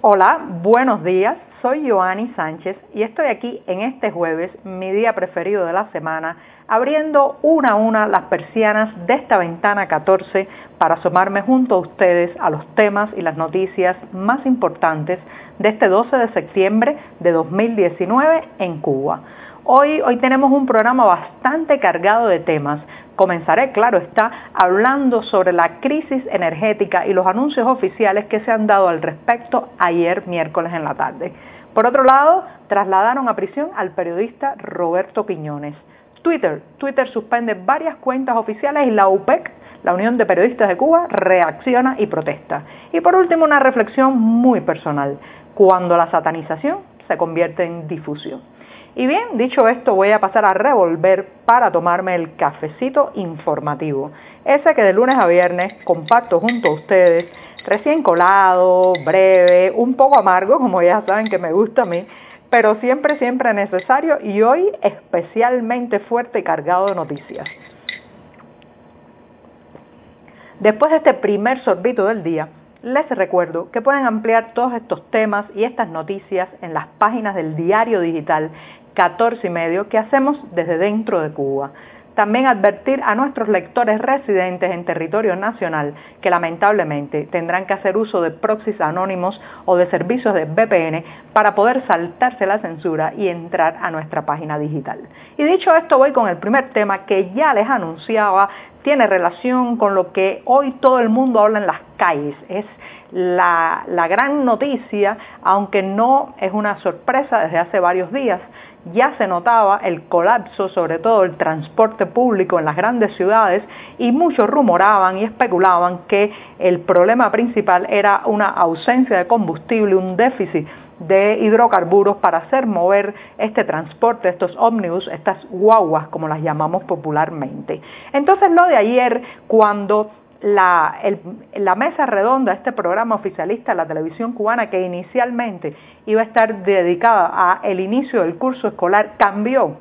Hola, buenos días. Soy Joanny Sánchez y estoy aquí en este jueves, mi día preferido de la semana, abriendo una a una las persianas de esta ventana 14 para asomarme junto a ustedes a los temas y las noticias más importantes de este 12 de septiembre de 2019 en Cuba. Hoy, hoy tenemos un programa bastante cargado de temas. Comenzaré, claro está, hablando sobre la crisis energética y los anuncios oficiales que se han dado al respecto ayer miércoles en la tarde. Por otro lado, trasladaron a prisión al periodista Roberto Quiñones. Twitter, Twitter suspende varias cuentas oficiales y la UPEC, la Unión de Periodistas de Cuba, reacciona y protesta. Y por último, una reflexión muy personal, cuando la satanización se convierte en difusión. Y bien, dicho esto, voy a pasar a revolver para tomarme el cafecito informativo. Ese que de lunes a viernes comparto junto a ustedes, recién colado, breve, un poco amargo, como ya saben que me gusta a mí, pero siempre, siempre necesario y hoy especialmente fuerte y cargado de noticias. Después de este primer sorbito del día, les recuerdo que pueden ampliar todos estos temas y estas noticias en las páginas del diario digital 14 y medio que hacemos desde dentro de Cuba. También advertir a nuestros lectores residentes en territorio nacional que lamentablemente tendrán que hacer uso de proxies anónimos o de servicios de VPN para poder saltarse la censura y entrar a nuestra página digital. Y dicho esto voy con el primer tema que ya les anunciaba, tiene relación con lo que hoy todo el mundo habla en las calles. Es la, la gran noticia, aunque no es una sorpresa desde hace varios días, ya se notaba el colapso, sobre todo el transporte público en las grandes ciudades y muchos rumoraban y especulaban que el problema principal era una ausencia de combustible, un déficit de hidrocarburos para hacer mover este transporte, estos ómnibus, estas guaguas, como las llamamos popularmente. Entonces lo de ayer, cuando la, la, mesa redonda, este programa oficialista de la televisión cubana que inicialmente iba a estar dedicada a el inicio del curso escolar, cambió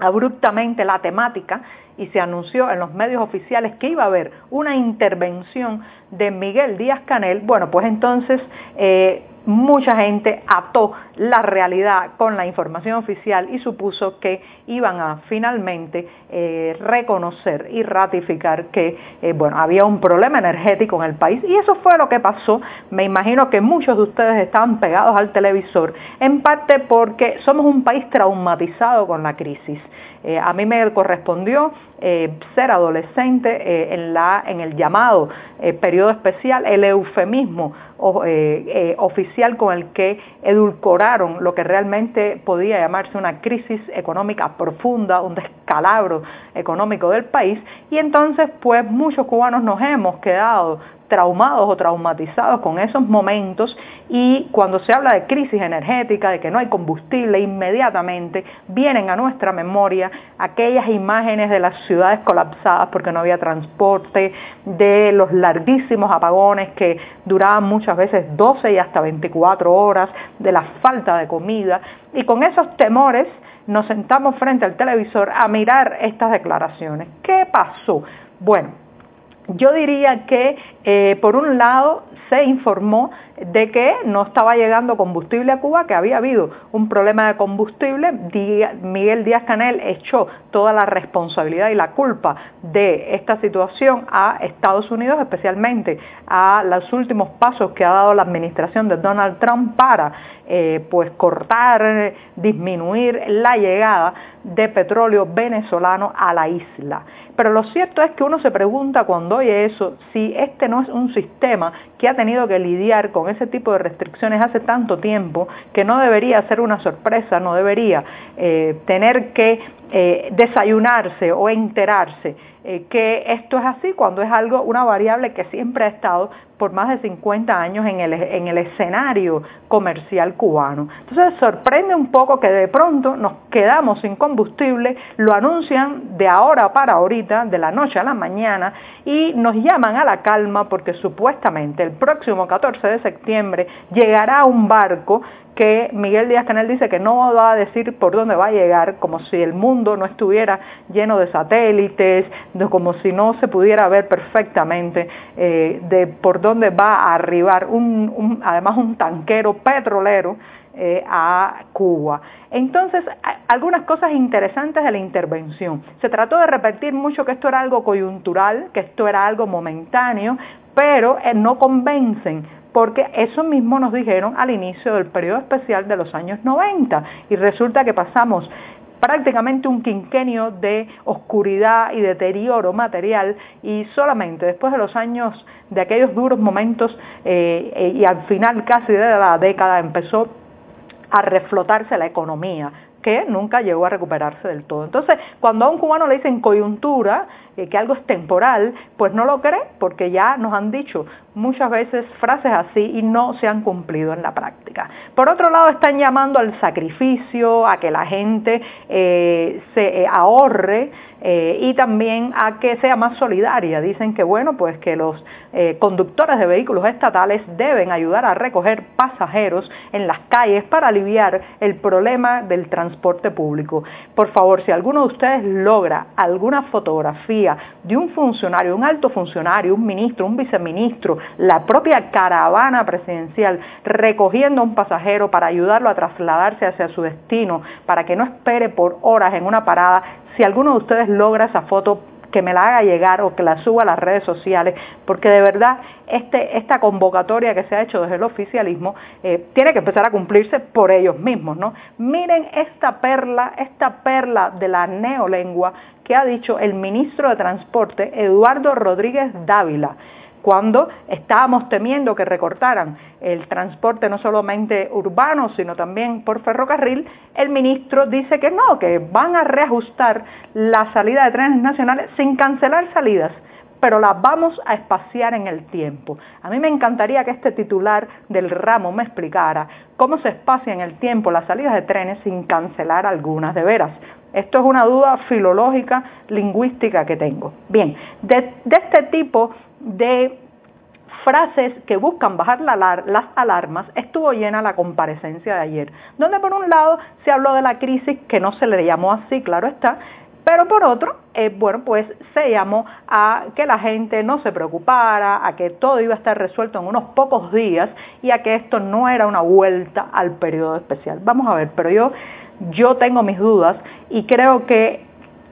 abruptamente la temática y se anunció en los medios oficiales que iba a haber una intervención de Miguel Díaz Canel, bueno, pues entonces eh, mucha gente ató la realidad con la información oficial y supuso que iban a finalmente eh, reconocer y ratificar que eh, bueno, había un problema energético en el país y eso fue lo que pasó. Me imagino que muchos de ustedes estaban pegados al televisor, en parte porque somos un país traumatizado con la crisis. Eh, a mí me correspondió ser adolescente en, la, en el llamado periodo especial, el eufemismo oficial con el que edulcoraron lo que realmente podía llamarse una crisis económica profunda, un descalabro económico del país y entonces pues muchos cubanos nos hemos quedado traumados o traumatizados con esos momentos y cuando se habla de crisis energética, de que no hay combustible, inmediatamente vienen a nuestra memoria aquellas imágenes de las ciudades colapsadas porque no había transporte, de los larguísimos apagones que duraban muchas veces 12 y hasta 24 horas, de la falta de comida y con esos temores nos sentamos frente al televisor a mirar estas declaraciones. ¿Qué pasó? Bueno, yo diría que eh, por un lado se informó de que no estaba llegando combustible a Cuba, que había habido un problema de combustible. Miguel Díaz Canel echó toda la responsabilidad y la culpa de esta situación a Estados Unidos, especialmente a los últimos pasos que ha dado la administración de Donald Trump para eh, pues cortar, disminuir la llegada de petróleo venezolano a la isla. Pero lo cierto es que uno se pregunta cuando oye eso si este no es un sistema que ha tenido que lidiar con ese tipo de restricciones hace tanto tiempo que no debería ser una sorpresa, no debería eh, tener que eh, desayunarse o enterarse eh, que esto es así cuando es algo, una variable que siempre ha estado por más de 50 años en el, en el escenario comercial cubano. Entonces sorprende un poco que de pronto nos quedamos sin combustible, lo anuncian de ahora para ahorita, de la noche a la mañana, y nos llaman a la calma porque supuestamente el próximo 14 de septiembre llegará un barco que Miguel Díaz Canel dice que no va a decir por dónde va a llegar, como si el mundo no estuviera lleno de satélites, de como si no se pudiera ver perfectamente eh, de por dónde va a arribar un, además un tanquero petrolero eh, a Cuba. Entonces, algunas cosas interesantes de la intervención. Se trató de repetir mucho que esto era algo coyuntural, que esto era algo momentáneo, pero eh, no convencen porque eso mismo nos dijeron al inicio del periodo especial de los años 90 y resulta que pasamos prácticamente un quinquenio de oscuridad y deterioro material y solamente después de los años de aquellos duros momentos eh, eh, y al final casi de la década empezó a reflotarse la economía que nunca llegó a recuperarse del todo. Entonces, cuando a un cubano le dicen coyuntura, que algo es temporal, pues no lo cree porque ya nos han dicho muchas veces frases así y no se han cumplido en la práctica. Por otro lado, están llamando al sacrificio, a que la gente eh, se eh, ahorre y también a que sea más solidaria. Dicen que bueno, pues que los conductores de vehículos estatales deben ayudar a recoger pasajeros en las calles para aliviar el problema del transporte público. Por favor, si alguno de ustedes logra alguna fotografía de un funcionario, un alto funcionario, un ministro, un viceministro, la propia caravana presidencial recogiendo a un pasajero para ayudarlo a trasladarse hacia su destino, para que no espere por horas en una parada. Si alguno de ustedes logra esa foto, que me la haga llegar o que la suba a las redes sociales, porque de verdad este, esta convocatoria que se ha hecho desde el oficialismo eh, tiene que empezar a cumplirse por ellos mismos, ¿no? Miren esta perla, esta perla de la neolengua que ha dicho el ministro de Transporte, Eduardo Rodríguez Dávila cuando estábamos temiendo que recortaran el transporte no solamente urbano, sino también por ferrocarril, el ministro dice que no, que van a reajustar la salida de trenes nacionales sin cancelar salidas pero las vamos a espaciar en el tiempo. A mí me encantaría que este titular del ramo me explicara cómo se espacia en el tiempo las salidas de trenes sin cancelar algunas de veras. Esto es una duda filológica, lingüística que tengo. Bien, de, este tipo de frases que buscan bajar las alarmas, estuvo llena la comparecencia de ayer, donde por un lado se habló de la crisis, que no se le llamó así, claro está, pero por otro, eh, bueno, pues se llamó a que la gente no se preocupara, a que todo iba a estar resuelto en unos pocos días y a que esto no era una vuelta al periodo especial. Vamos a ver, pero yo, yo tengo mis dudas y creo que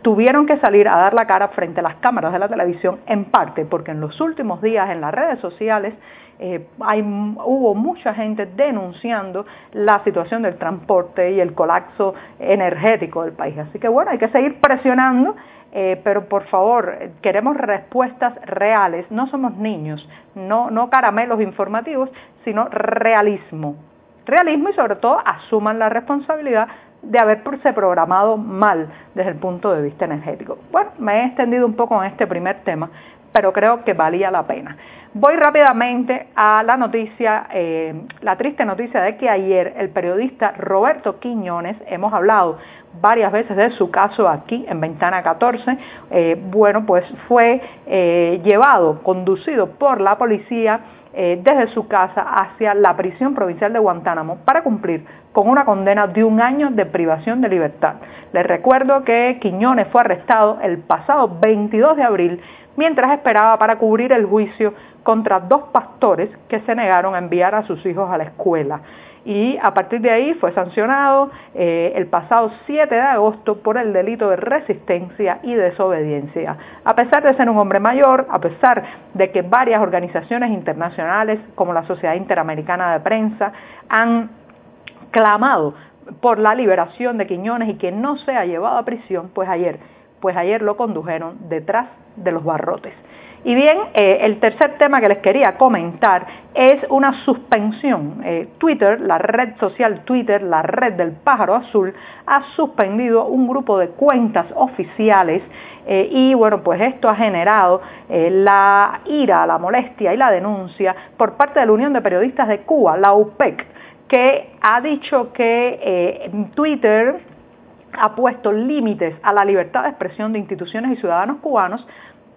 tuvieron que salir a dar la cara frente a las cámaras de la televisión en parte porque en los últimos días en las redes sociales eh, hay, hubo mucha gente denunciando la situación del transporte y el colapso energético del país. Así que bueno, hay que seguir presionando, eh, pero por favor, queremos respuestas reales, no somos niños, no, no caramelos informativos, sino realismo. Realismo y sobre todo asuman la responsabilidad de haberse programado mal desde el punto de vista energético. Bueno, me he extendido un poco en este primer tema, pero creo que valía la pena. Voy rápidamente a la noticia, eh, la triste noticia de que ayer el periodista Roberto Quiñones, hemos hablado varias veces de su caso aquí en Ventana 14, eh, bueno, pues fue eh, llevado, conducido por la policía desde su casa hacia la prisión provincial de Guantánamo para cumplir con una condena de un año de privación de libertad. Les recuerdo que Quiñones fue arrestado el pasado 22 de abril mientras esperaba para cubrir el juicio contra dos pastores que se negaron a enviar a sus hijos a la escuela. Y a partir de ahí fue sancionado eh, el pasado 7 de agosto por el delito de resistencia y desobediencia. A pesar de ser un hombre mayor, a pesar de que varias organizaciones internacionales como la Sociedad Interamericana de Prensa han clamado por la liberación de Quiñones y que no sea llevado a prisión, pues ayer pues ayer lo condujeron detrás de los barrotes. Y bien, eh, el tercer tema que les quería comentar es una suspensión. Eh, Twitter, la red social Twitter, la red del pájaro azul, ha suspendido un grupo de cuentas oficiales eh, y bueno, pues esto ha generado la ira, la molestia y la denuncia por parte de la Unión de Periodistas de Cuba, la UPEC, que ha dicho que Twitter ha puesto límites a la libertad de expresión de instituciones y ciudadanos cubanos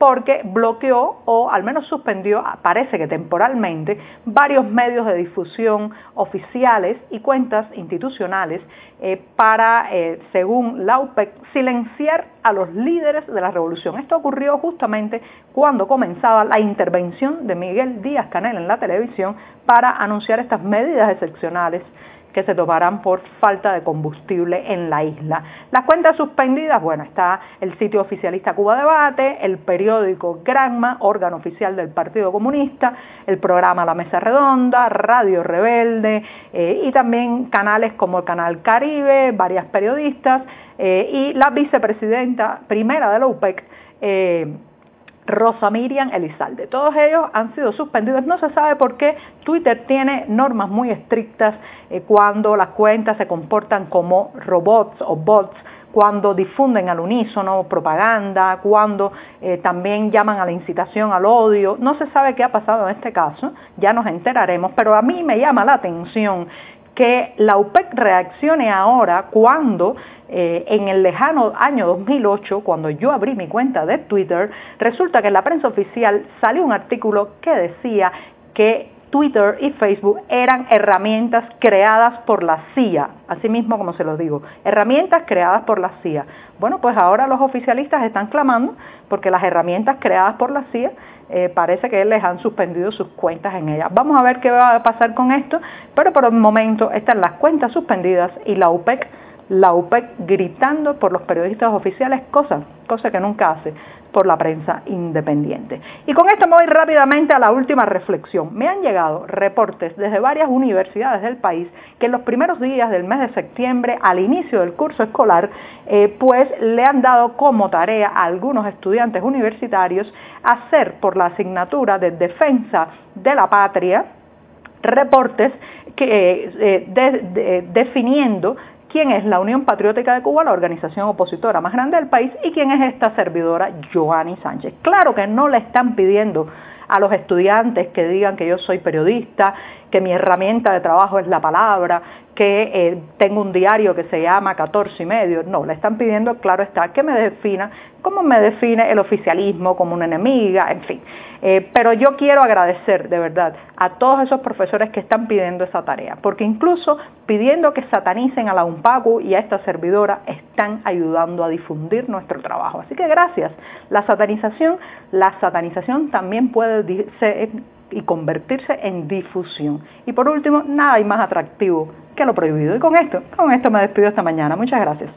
porque bloqueó o al menos suspendió, parece que temporalmente, varios medios de difusión oficiales y cuentas institucionales eh, para, eh, según la UPEC, silenciar a los líderes de la revolución. Esto ocurrió justamente cuando comenzaba la intervención de Miguel Díaz Canel en la televisión para anunciar estas medidas excepcionales que se tomarán por falta de combustible en la isla. Las cuentas suspendidas, bueno, está el sitio oficialista Cuba Debate, el periódico Granma, órgano oficial del Partido Comunista, el programa La Mesa Redonda, Radio Rebelde eh, y también canales como el Canal Caribe, varias periodistas eh, y la vicepresidenta primera de la UPEC, eh, Rosa Miriam Elizalde. Todos ellos han sido suspendidos. No se sabe por qué Twitter tiene normas muy estrictas eh, cuando las cuentas se comportan como robots o bots cuando difunden al unísono propaganda, cuando eh, también llaman a la incitación al odio. No se sabe qué ha pasado en este caso, ya nos enteraremos, pero a mí me llama la atención que la UPEC reaccione ahora cuando eh, en el lejano año 2008, cuando yo abrí mi cuenta de Twitter, resulta que en la prensa oficial salió un artículo que decía que Twitter y Facebook eran herramientas creadas por la CIA, así mismo como se lo digo, herramientas creadas por la CIA. Bueno, pues ahora los oficialistas están clamando porque las herramientas creadas por la CIA eh, parece que les han suspendido sus cuentas en ellas. Vamos a ver qué va a pasar con esto, pero por el momento están las cuentas suspendidas y la UPEC la UPEC gritando por los periodistas oficiales, cosa, cosa que nunca hace por la prensa independiente. Y con esto me voy rápidamente a la última reflexión. Me han llegado reportes desde varias universidades del país que en los primeros días del mes de septiembre, al inicio del curso escolar, eh, pues le han dado como tarea a algunos estudiantes universitarios hacer por la asignatura de defensa de la patria reportes que, eh, definiendo quién es la Unión Patriótica de Cuba, la organización opositora más grande del país, y quién es esta servidora, Joanny Sánchez. Claro que no le están pidiendo a los estudiantes que digan que yo soy periodista, que mi herramienta de trabajo es la palabra, que eh, tengo un diario que se llama 14 y medio. No, le están pidiendo, claro está, que me defina cómo me define el oficialismo como una enemiga, en fin. Eh, pero yo quiero agradecer de verdad a todos esos profesores que están pidiendo esa tarea, porque incluso pidiendo que satanicen a la UNPACU y a esta servidora, están ayudando a difundir nuestro trabajo. Así que gracias. La satanización, la satanización también puede ser y convertirse en difusión. Y por último, nada hay más atractivo que lo prohibido. Y con esto, con esto me despido esta mañana. Muchas gracias.